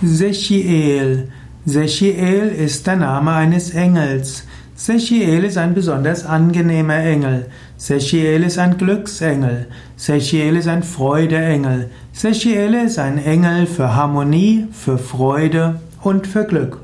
Sechiel. Sechiel ist der Name eines Engels. Sechiel ist ein besonders angenehmer Engel. Sechiel ist ein Glücksengel. Sechiel ist ein Freudeengel. Sechiel ist ein Engel für Harmonie, für Freude und für Glück.